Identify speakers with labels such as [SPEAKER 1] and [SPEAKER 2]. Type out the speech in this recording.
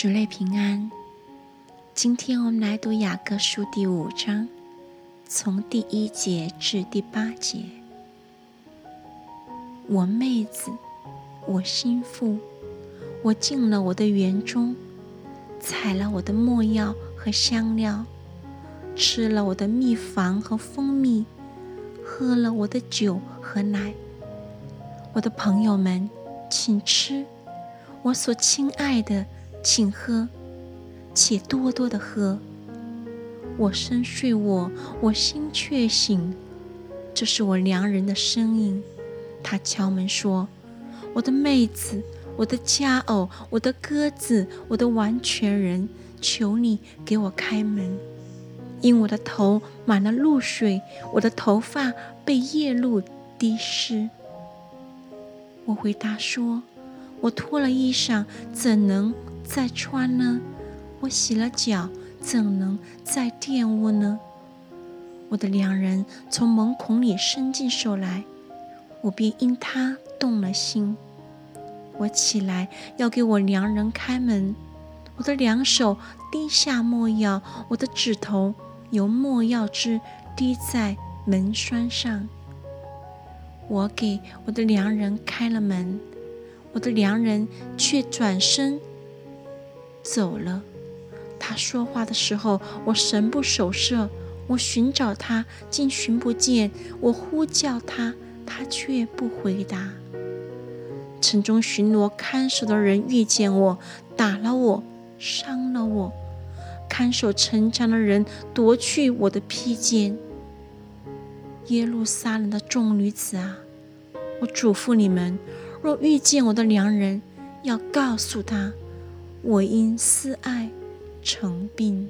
[SPEAKER 1] 主内平安。今天我们来读雅各书第五章，从第一节至第八节。我妹子，我心腹，我进了我的园中，采了我的墨药和香料，吃了我的蜜房和蜂蜜，喝了我的酒和奶。我的朋友们，请吃；我所亲爱的，请喝，且多多的喝。我深睡我，我心却醒。这是我良人的声音，他敲门说：“我的妹子，我的佳偶，我的鸽子，我的完全人，求你给我开门，因我的头满了露水，我的头发被夜露滴湿。”我回答说：“我脱了衣裳，怎能再穿呢？我洗了脚，怎能再玷污呢？”我的良人从门孔里伸进手来，我便因他动了心。我起来要给我良人开门，我的两手滴下墨药，我的指头由墨药汁滴在门栓上。我给我的良人开了门，我的良人却转身走了。他说话的时候，我神不守舍，我寻找他，竟寻不见；我呼叫他，他却不回答。城中巡逻看守的人遇见我，打了我，伤了我；看守城墙的人夺去我的披肩。耶路撒冷的众女子啊，我嘱咐你们：若遇见我的良人，要告诉他，我因思爱成病。